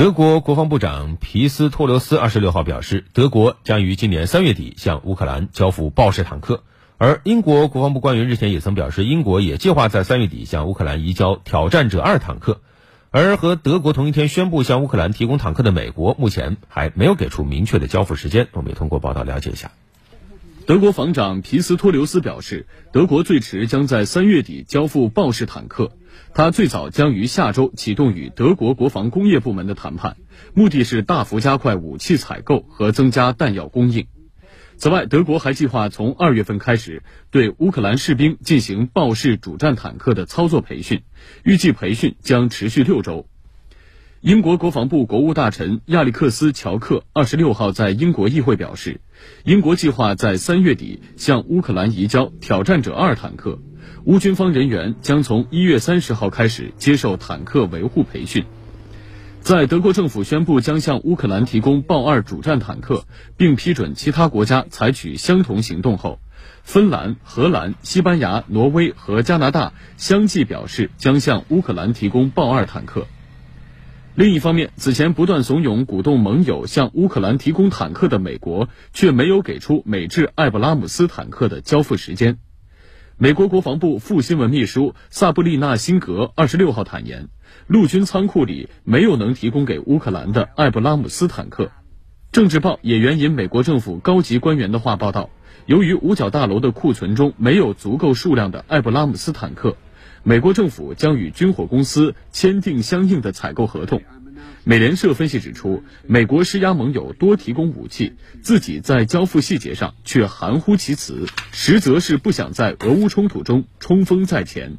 德国国防部长皮斯托留斯二十六号表示，德国将于今年三月底向乌克兰交付豹式坦克。而英国国防部官员日前也曾表示，英国也计划在三月底向乌克兰移交挑战者二坦克。而和德国同一天宣布向乌克兰提供坦克的美国，目前还没有给出明确的交付时间。我们也通过报道了解一下。德国防长皮斯托留斯表示，德国最迟将在三月底交付豹式坦克。他最早将于下周启动与德国国防工业部门的谈判，目的是大幅加快武器采购和增加弹药供应。此外，德国还计划从二月份开始对乌克兰士兵进行豹式主战坦克的操作培训，预计培训将持续六周。英国国防部国务大臣亚历克斯·乔克二十六号在英国议会表示，英国计划在三月底向乌克兰移交挑战者二坦克。乌军方人员将从一月三十号开始接受坦克维护培训。在德国政府宣布将向乌克兰提供豹二主战坦克，并批准其他国家采取相同行动后，芬兰、荷兰、西班牙、挪威和加拿大相继表示将向乌克兰提供豹二坦克。另一方面，此前不断怂恿、鼓动盟友向乌克兰提供坦克的美国，却没有给出美制艾布拉姆斯坦克的交付时间。美国国防部副新闻秘书萨布丽娜·辛格二十六号坦言，陆军仓库里没有能提供给乌克兰的艾布拉姆斯坦克。政治报也援引美国政府高级官员的话报道，由于五角大楼的库存中没有足够数量的艾布拉姆斯坦克，美国政府将与军火公司签订相应的采购合同。美联社分析指出，美国施压盟友多提供武器，自己在交付细节上却含糊其辞，实则是不想在俄乌冲突中冲锋在前。